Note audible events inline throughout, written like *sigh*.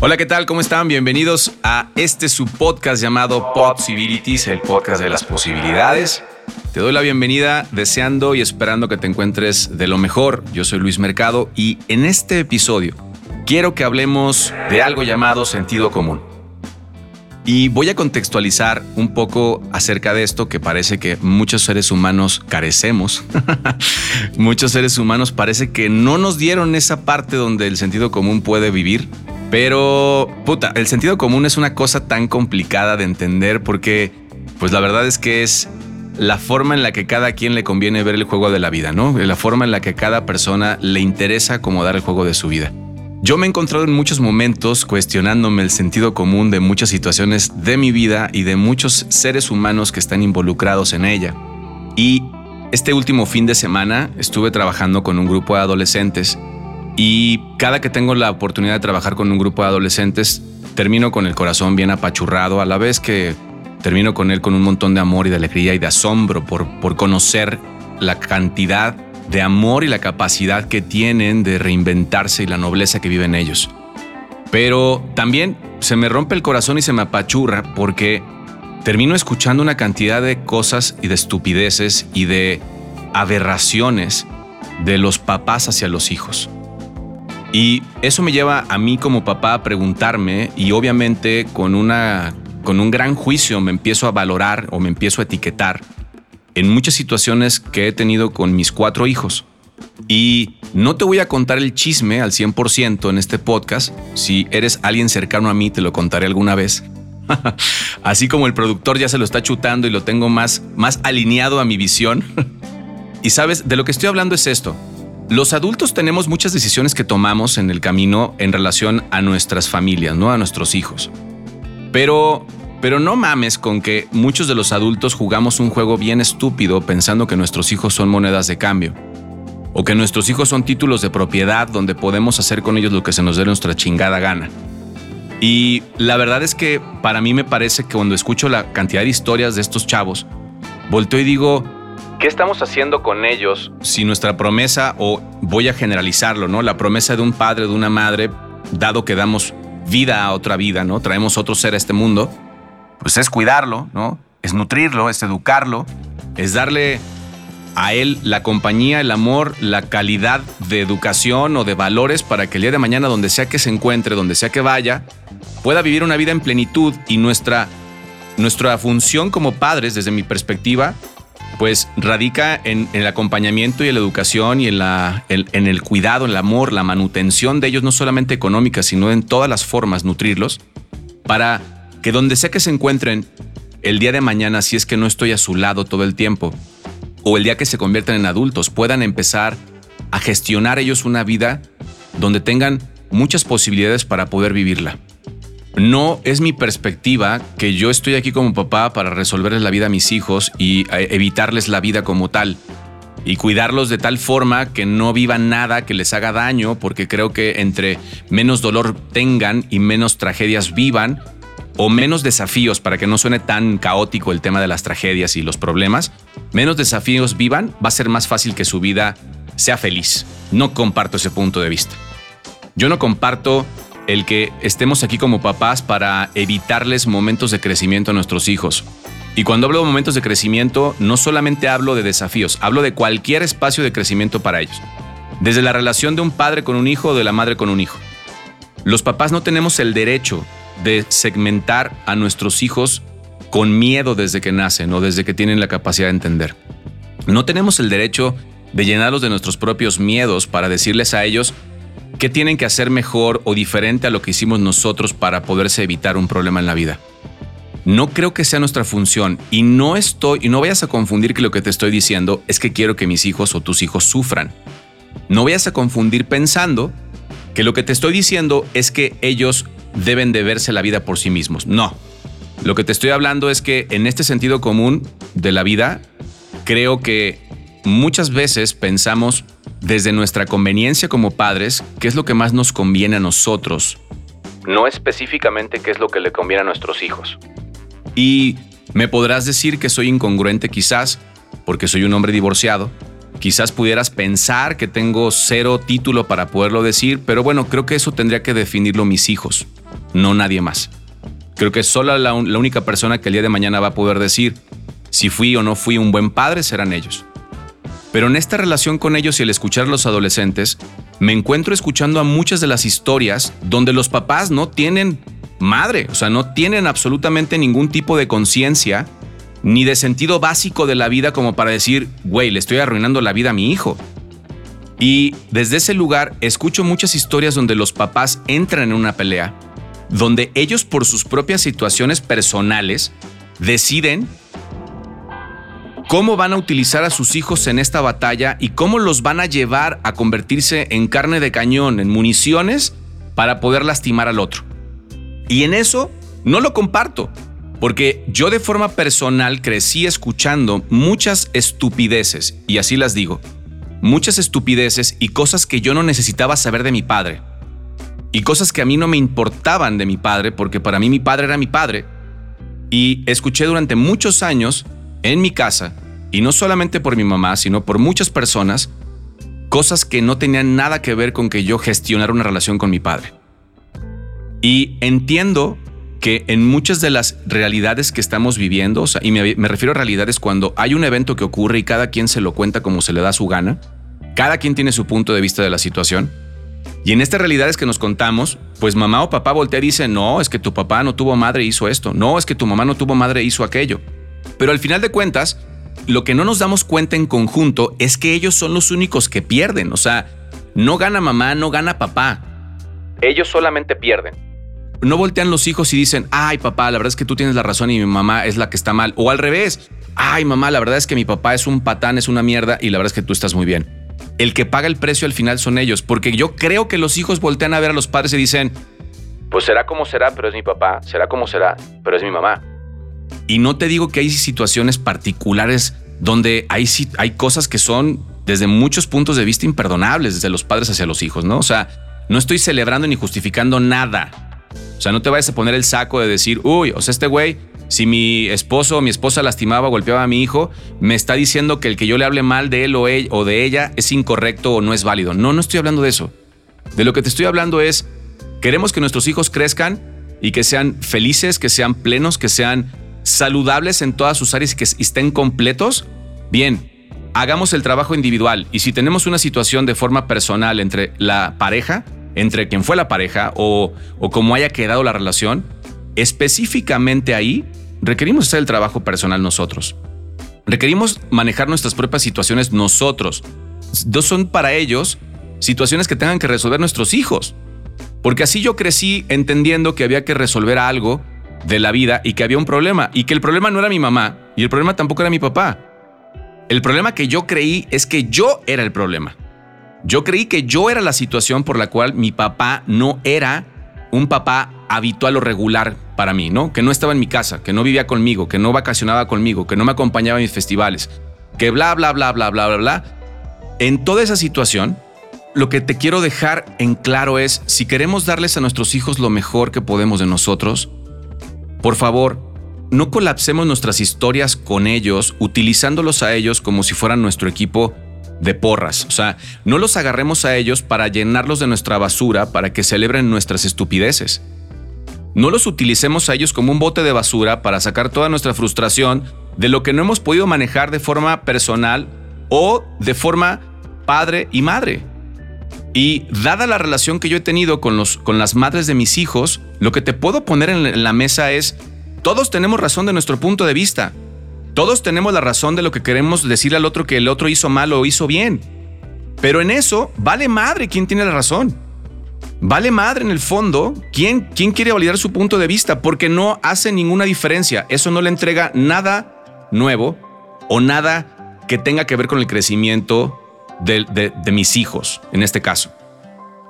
Hola, ¿qué tal? ¿Cómo están? Bienvenidos a este su podcast llamado Possibilities, el podcast de las posibilidades. Te doy la bienvenida deseando y esperando que te encuentres de lo mejor. Yo soy Luis Mercado y en este episodio quiero que hablemos de algo llamado sentido común. Y voy a contextualizar un poco acerca de esto que parece que muchos seres humanos carecemos. *laughs* muchos seres humanos parece que no nos dieron esa parte donde el sentido común puede vivir. Pero, puta, el sentido común es una cosa tan complicada de entender porque, pues la verdad es que es la forma en la que cada quien le conviene ver el juego de la vida, ¿no? La forma en la que cada persona le interesa acomodar el juego de su vida. Yo me he encontrado en muchos momentos cuestionándome el sentido común de muchas situaciones de mi vida y de muchos seres humanos que están involucrados en ella. Y este último fin de semana estuve trabajando con un grupo de adolescentes y cada que tengo la oportunidad de trabajar con un grupo de adolescentes termino con el corazón bien apachurrado a la vez que termino con él con un montón de amor y de alegría y de asombro por, por conocer la cantidad de amor y la capacidad que tienen de reinventarse y la nobleza que viven ellos. Pero también se me rompe el corazón y se me apachurra porque termino escuchando una cantidad de cosas y de estupideces y de aberraciones de los papás hacia los hijos. Y eso me lleva a mí como papá a preguntarme y obviamente con una con un gran juicio me empiezo a valorar o me empiezo a etiquetar en muchas situaciones que he tenido con mis cuatro hijos. Y no te voy a contar el chisme al 100% en este podcast. Si eres alguien cercano a mí, te lo contaré alguna vez. *laughs* Así como el productor ya se lo está chutando y lo tengo más, más alineado a mi visión. *laughs* y sabes, de lo que estoy hablando es esto. Los adultos tenemos muchas decisiones que tomamos en el camino en relación a nuestras familias, ¿no? A nuestros hijos. Pero pero no mames con que muchos de los adultos jugamos un juego bien estúpido pensando que nuestros hijos son monedas de cambio. O que nuestros hijos son títulos de propiedad donde podemos hacer con ellos lo que se nos dé nuestra chingada gana. Y la verdad es que para mí me parece que cuando escucho la cantidad de historias de estos chavos, volteo y digo, ¿qué estamos haciendo con ellos si nuestra promesa, o voy a generalizarlo, ¿no? La promesa de un padre, de una madre, dado que damos vida a otra vida, ¿no? Traemos otro ser a este mundo, pues es cuidarlo, ¿no? Es nutrirlo, es educarlo, es darle a él la compañía, el amor, la calidad de educación o de valores para que el día de mañana, donde sea que se encuentre, donde sea que vaya, pueda vivir una vida en plenitud y nuestra, nuestra función como padres, desde mi perspectiva, pues radica en, el acompañamiento y en la educación y en, el cuidado, en el amor, la manutención de ellos, no solamente económica, sino en todas las formas, nutrirlos, para que donde sea que se encuentren el día de mañana, si es que no estoy a su lado todo el tiempo, o el día que se conviertan en adultos, puedan empezar a gestionar ellos una vida donde tengan muchas posibilidades para poder vivirla. No es mi perspectiva que yo estoy aquí como papá para resolverles la vida a mis hijos y eh, evitarles la vida como tal y cuidarlos de tal forma que no vivan nada que les haga daño, porque creo que entre menos dolor tengan y menos tragedias vivan, o menos desafíos, para que no suene tan caótico el tema de las tragedias y los problemas, menos desafíos vivan, va a ser más fácil que su vida sea feliz. No comparto ese punto de vista. Yo no comparto el que estemos aquí como papás para evitarles momentos de crecimiento a nuestros hijos. Y cuando hablo de momentos de crecimiento, no solamente hablo de desafíos, hablo de cualquier espacio de crecimiento para ellos. Desde la relación de un padre con un hijo o de la madre con un hijo. Los papás no tenemos el derecho de segmentar a nuestros hijos con miedo desde que nacen o desde que tienen la capacidad de entender. No tenemos el derecho de llenarlos de nuestros propios miedos para decirles a ellos qué tienen que hacer mejor o diferente a lo que hicimos nosotros para poderse evitar un problema en la vida. No creo que sea nuestra función y no estoy y no vayas a confundir que lo que te estoy diciendo es que quiero que mis hijos o tus hijos sufran. No vayas a confundir pensando que lo que te estoy diciendo es que ellos deben de verse la vida por sí mismos. No. Lo que te estoy hablando es que en este sentido común de la vida, creo que muchas veces pensamos desde nuestra conveniencia como padres qué es lo que más nos conviene a nosotros, no específicamente qué es lo que le conviene a nuestros hijos. Y me podrás decir que soy incongruente quizás, porque soy un hombre divorciado, Quizás pudieras pensar que tengo cero título para poderlo decir, pero bueno, creo que eso tendría que definirlo mis hijos. no nadie más. Creo que solo la, la única persona que el día de mañana va a poder decir si fui o no fui un buen padre serán ellos. Pero en esta relación con ellos y el escuchar a los adolescentes, me encuentro escuchando a muchas de las historias donde los papás no tienen madre, o sea, no tienen absolutamente ningún tipo de conciencia ni de sentido básico de la vida como para decir, güey, le estoy arruinando la vida a mi hijo. Y desde ese lugar escucho muchas historias donde los papás entran en una pelea, donde ellos por sus propias situaciones personales deciden cómo van a utilizar a sus hijos en esta batalla y cómo los van a llevar a convertirse en carne de cañón, en municiones, para poder lastimar al otro. Y en eso no lo comparto, porque yo de forma personal crecí escuchando muchas estupideces, y así las digo, muchas estupideces y cosas que yo no necesitaba saber de mi padre. Y cosas que a mí no me importaban de mi padre, porque para mí mi padre era mi padre. Y escuché durante muchos años en mi casa, y no solamente por mi mamá, sino por muchas personas, cosas que no tenían nada que ver con que yo gestionara una relación con mi padre. Y entiendo que en muchas de las realidades que estamos viviendo, y me, refiero a realidades cuando hay un evento que ocurre y cada quien se lo cuenta como se le da su gana, cada quien tiene su punto de vista de la situación, y en estas realidades que nos contamos, pues mamá o papá voltea y dice, no, es que tu papá no tuvo madre hizo esto, no, es que tu mamá no tuvo madre hizo aquello. Pero al final de cuentas, lo que no nos damos cuenta en conjunto es que ellos son los únicos que pierden. O sea, no gana mamá, no gana papá. Ellos solamente pierden. No voltean los hijos y dicen, ay papá, la verdad es que tú tienes la razón y mi mamá es la que está mal. O al revés, ay mamá, la verdad es que mi papá es un patán, es una mierda y la verdad es que tú estás muy bien. El que paga el precio al final son ellos, porque yo creo que los hijos voltean a ver a los padres y dicen, pues será como será, pero es mi papá, será como será, pero es mi mamá. Y no te digo que hay situaciones particulares donde hay, hay cosas que son desde muchos puntos de vista imperdonables, desde los padres hacia los hijos, ¿no? O sea, no estoy celebrando ni justificando nada. O sea, no te vayas a poner el saco de decir, uy, o sea, este güey, si mi esposo o mi esposa lastimaba o golpeaba a mi hijo, me está diciendo que el que yo le hable mal de él o, él o de ella es incorrecto o no es válido. No, no estoy hablando de eso. De lo que te estoy hablando es, queremos que nuestros hijos crezcan y que sean felices, que sean plenos, que sean saludables en todas sus áreas y que estén completos, bien, hagamos el trabajo individual. Y si tenemos una situación de forma personal entre la pareja, entre quien fue la pareja o, o cómo haya quedado la relación, específicamente ahí requerimos hacer el trabajo personal nosotros. Requerimos manejar nuestras propias situaciones nosotros. Dos son para ellos situaciones que tengan que resolver nuestros hijos. Porque así yo crecí entendiendo que había que resolver algo de la vida y que había un problema y que el problema no era mi mamá y el problema tampoco era mi papá. El problema que yo creí es que yo era el problema. Yo creí que yo era la situación por la cual mi papá no era un papá habitual o regular para mí, ¿no? Que no estaba en mi casa, que no vivía conmigo, que no vacacionaba conmigo, que no me acompañaba en mis festivales, que bla, bla, bla, bla, bla, bla, bla. En toda esa situación, lo que te quiero dejar en claro es, si queremos darles a nuestros hijos lo mejor que podemos de nosotros, por favor, no colapsemos nuestras historias con ellos, utilizándolos a ellos como si fueran nuestro equipo de porras. O sea, no los agarremos a ellos para llenarlos de nuestra basura para que celebren nuestras estupideces. No los utilicemos a ellos como un bote de basura para sacar toda nuestra frustración de lo que no hemos podido manejar de forma personal o de forma padre y madre. Y dada la relación que yo he tenido con, los, con las madres de mis hijos, lo que te puedo poner en la mesa es, todos tenemos razón de nuestro punto de vista. Todos tenemos la razón de lo que queremos decirle al otro que el otro hizo mal o hizo bien. Pero en eso, vale madre quién tiene la razón. Vale madre en el fondo quién, quién quiere validar su punto de vista, porque no hace ninguna diferencia. Eso no le entrega nada nuevo o nada que tenga que ver con el crecimiento de, mis hijos, en este caso.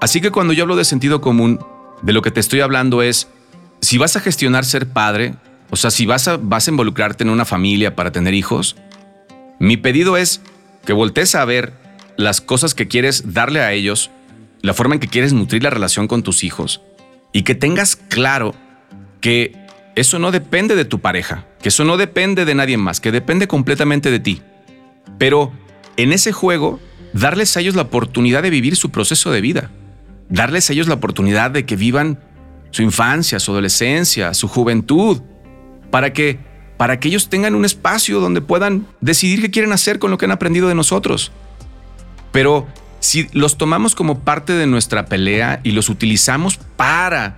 Así que cuando yo hablo de sentido común, de lo que te estoy hablando es, si vas a gestionar ser padre, o sea, si vas a, vas a involucrarte en una familia para tener hijos, mi pedido es que voltees a ver las cosas que quieres darle a ellos, la forma en que quieres nutrir la relación con tus hijos y que tengas claro que eso no depende de tu pareja, que eso no depende de nadie más, que depende completamente de ti. Pero en ese juego darles a ellos la oportunidad de vivir su proceso de vida, darles a ellos la oportunidad de que vivan su infancia, su adolescencia, su juventud, para que, para que ellos tengan un espacio donde puedan decidir qué quieren hacer con lo que han aprendido de nosotros. Pero si los tomamos como parte de nuestra pelea y los utilizamos para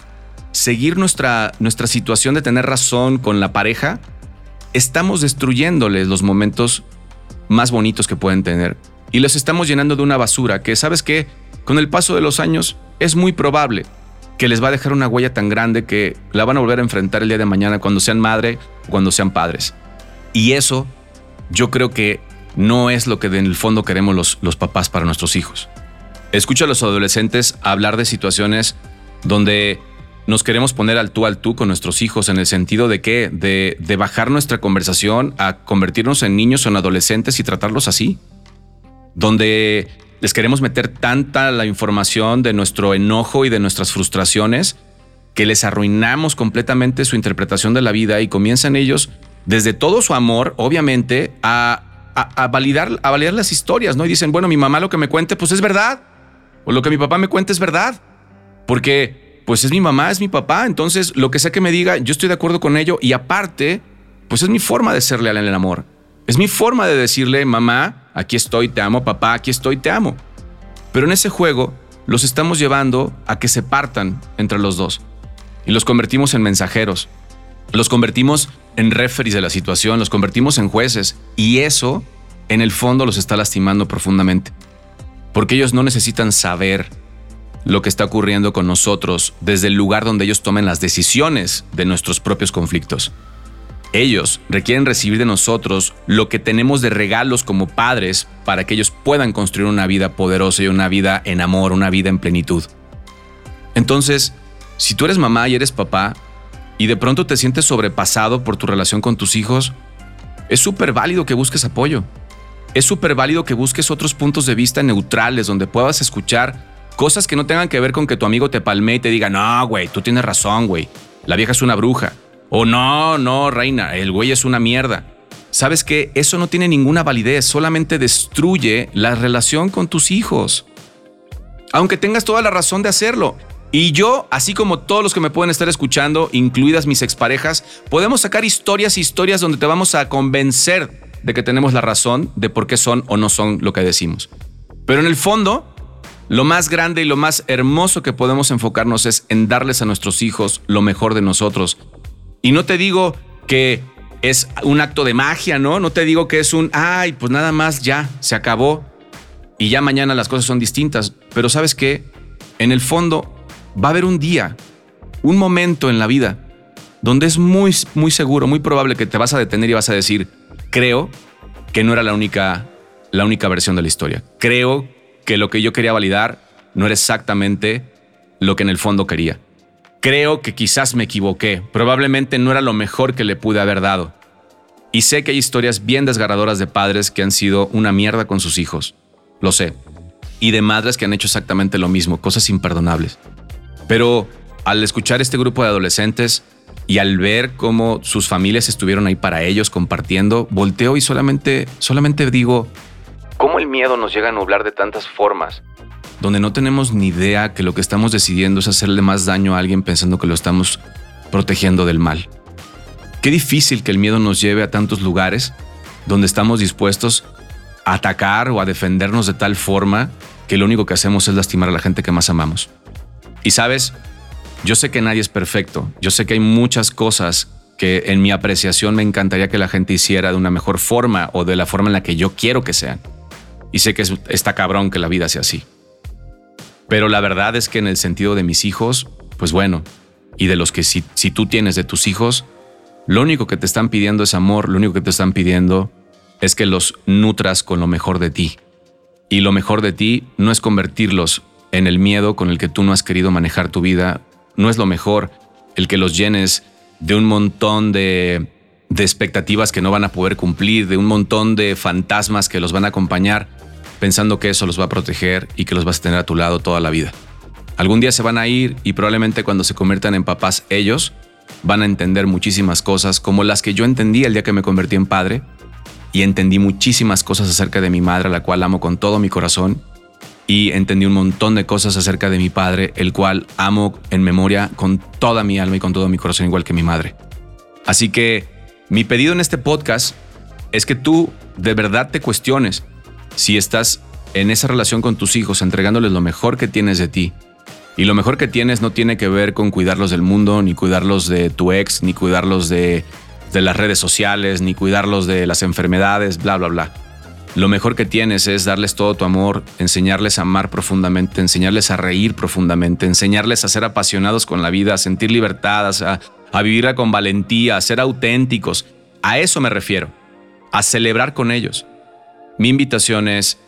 seguir nuestra, nuestra situación de tener razón con la pareja, estamos destruyéndoles los momentos más bonitos que pueden tener y los estamos llenando de una basura que, ¿sabes qué? Con el paso de los años es muy probable que les va a dejar una huella tan grande que la van a volver a enfrentar el día de mañana cuando sean madre o cuando sean padres. Y eso yo creo que no es lo que en el fondo queremos los, los papás para nuestros hijos. Escucho a los adolescentes hablar de situaciones donde nos queremos poner al tú al tú con nuestros hijos en el sentido de que de, de bajar nuestra conversación a convertirnos en niños o en adolescentes y tratarlos así. Donde les queremos meter tanta la información de nuestro enojo y de nuestras frustraciones que les arruinamos completamente su interpretación de la vida y comienzan ellos desde todo su amor, obviamente, a, validar, a validar las historias, ¿no? Y dicen, bueno, mi mamá lo que me cuente, pues es verdad. O lo que mi papá me cuente es verdad. Porque pues es mi mamá, es mi papá, entonces lo que sea que me diga, yo estoy de acuerdo con ello y aparte, pues es mi forma de ser leal en el amor. Es mi forma de decirle, mamá, aquí estoy, te amo, papá, aquí estoy, te amo. Pero en ese juego los estamos llevando a que se partan entre los dos y los convertimos en mensajeros. Los convertimos en referees de la situación, los convertimos en jueces y eso en el fondo los está lastimando profundamente. Porque ellos no necesitan saber lo que está ocurriendo con nosotros desde el lugar donde ellos tomen las decisiones de nuestros propios conflictos. Ellos requieren recibir de nosotros lo que tenemos de regalos como padres para que ellos puedan construir una vida poderosa y una vida en amor, una vida en plenitud. Entonces, si tú eres mamá y eres papá y de pronto te sientes sobrepasado por tu relación con tus hijos, es súper válido que busques apoyo. Es súper válido que busques otros puntos de vista neutrales donde puedas escuchar Cosas que no tengan que ver con que tu amigo te palme y te diga, no, güey, tú tienes razón, güey. La vieja es una bruja. O no, no, reina, el güey es una mierda. ¿Sabes qué? Eso no tiene ninguna validez, solamente destruye la relación con tus hijos. Aunque tengas toda la razón de hacerlo. Y yo, así como todos los que me pueden estar escuchando, incluidas mis exparejas, podemos sacar historias y historias donde te vamos a convencer de que tenemos la razón de por qué son o no son lo que decimos. Pero en el fondo, lo más grande y lo más hermoso que podemos enfocarnos es en darles a nuestros hijos lo mejor de nosotros. Y no te digo que es un acto de magia, ¿no? No te digo que es un, ay, pues nada más ya, se acabó y ya mañana las cosas son distintas. Pero sabes qué? En el fondo va a haber un día, un momento en la vida donde es muy, muy seguro, muy probable que te vas a detener y vas a decir, creo que no era la única, la única versión de la historia. Creo que lo que yo quería validar no era exactamente lo que en el fondo quería. Creo que quizás me equivoqué, probablemente no era lo mejor que le pude haber dado. Y sé que hay historias bien desgarradoras de padres que han sido una mierda con sus hijos, lo sé. Y de madres que han hecho exactamente lo mismo, cosas imperdonables. Pero al escuchar este grupo de adolescentes y al ver cómo sus familias estuvieron ahí para ellos compartiendo, volteo y solamente, solamente digo, ¿Cómo el miedo nos llega a nublar de tantas formas? Donde no tenemos ni idea que lo que estamos decidiendo es hacerle más daño a alguien pensando que lo estamos protegiendo del mal. Qué difícil que el miedo nos lleve a tantos lugares donde estamos dispuestos a atacar o a defendernos de tal forma que lo único que hacemos es lastimar a la gente que más amamos. Y sabes, yo sé que nadie es perfecto, yo sé que hay muchas cosas que en mi apreciación me encantaría que la gente hiciera de una mejor forma o de la forma en la que yo quiero que sean. Y sé que es, está cabrón que la vida sea así. Pero la verdad es que en el sentido de mis hijos, pues bueno, y de los que si, tú tienes de tus hijos, lo único que te están pidiendo es amor, lo único que te están pidiendo es que los nutras con lo mejor de ti. Y lo mejor de ti no es convertirlos en el miedo con el que tú no has querido manejar tu vida, no es lo mejor el que los llenes de un montón de expectativas que no van a poder cumplir, de un montón de fantasmas que los van a acompañar, pensando que eso los va a proteger y que los vas a tener a tu lado toda la vida. Algún día se van a ir y probablemente cuando se conviertan en papás ellos van a entender muchísimas cosas como las que yo entendí el día que me convertí en padre y entendí muchísimas cosas acerca de mi madre, a la cual amo con todo mi corazón y entendí un montón de cosas acerca de mi padre, el cual amo en memoria con toda mi alma y con todo mi corazón, igual que mi madre. Así que mi pedido en este podcast es que tú de verdad te cuestiones si estás en esa relación con tus hijos, entregándoles lo mejor que tienes de ti. Y lo mejor que tienes no tiene que ver con cuidarlos del mundo, ni cuidarlos de tu ex, ni cuidarlos de, las redes sociales, ni cuidarlos de las enfermedades, bla, bla, bla. Lo mejor que tienes es darles todo tu amor, enseñarles a amar profundamente, enseñarles a reír profundamente, enseñarles a ser apasionados con la vida, a sentir libertad, a, a vivirla con valentía, a ser auténticos. A eso me refiero, a celebrar con ellos. Mi invitación es,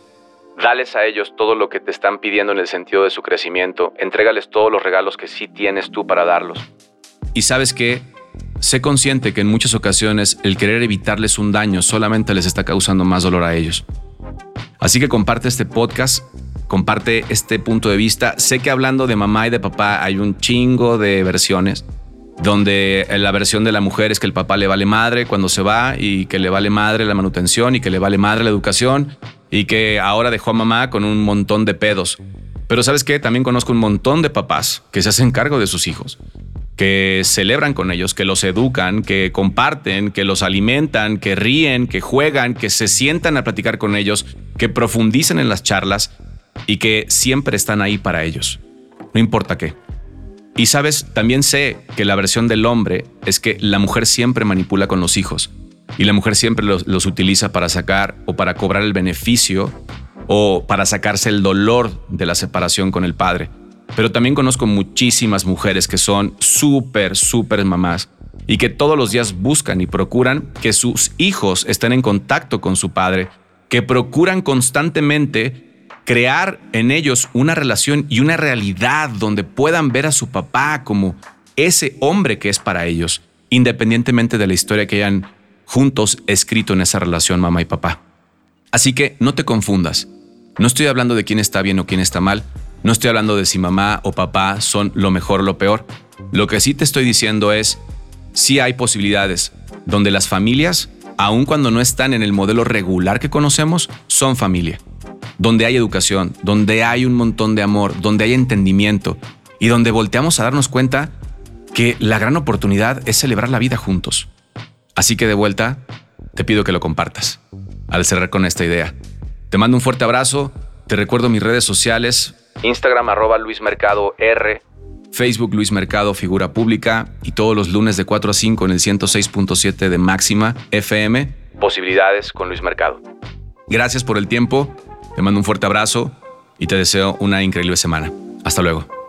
dales a ellos todo lo que te están pidiendo en el sentido de su crecimiento, entrégales todos los regalos que sí tienes tú para darlos. Y sabes qué, Sé consciente que en muchas ocasiones el querer evitarles un daño solamente les está causando más dolor a ellos. Así que comparte este podcast, comparte este punto de vista. Sé que hablando de mamá y de papá hay un chingo de versiones, donde la versión de la mujer es que el papá le vale madre cuando se va y que le vale madre la manutención y que le vale madre la educación y que ahora dejó a mamá con un montón de pedos. Pero sabes qué, también conozco un montón de papás que se hacen cargo de sus hijos que celebran con ellos, que los educan, que comparten, que los alimentan, que ríen, que juegan, que se sientan a platicar con ellos, que profundicen en las charlas y que siempre están ahí para ellos, no importa qué. Y sabes, también sé que la versión del hombre es que la mujer siempre manipula con los hijos. Y la mujer siempre los, los utiliza para sacar o para cobrar el beneficio o para sacarse el dolor de la separación con el padre. Pero también conozco muchísimas mujeres que son súper, súper mamás y que todos los días buscan y procuran que sus hijos estén en contacto con su padre, que procuran constantemente crear en ellos una relación y una realidad donde puedan ver a su papá como ese hombre que es para ellos, independientemente de la historia que hayan juntos escrito en esa relación mamá y papá. Así que no te confundas. No estoy hablando de quién está bien o quién está mal, no estoy hablando de si mamá o papá son lo mejor o lo peor. Lo que sí te estoy diciendo es, sí hay posibilidades donde las familias, aun cuando no están en el modelo regular que conocemos, son familia. Donde hay educación, donde hay un montón de amor, donde hay entendimiento y donde volteamos a darnos cuenta que la gran oportunidad es celebrar la vida juntos. Así que de vuelta, te pido que lo compartas al cerrar con esta idea. Te mando un fuerte abrazo, te recuerdo mis redes sociales, Instagram arroba Luis Mercado R, Facebook Luis Mercado Figura Pública y todos los lunes de 4 a 5 en el 106.7 de Máxima FM. Posibilidades con Luis Mercado. Gracias por el tiempo, te mando un fuerte abrazo y te deseo una increíble semana. Hasta luego.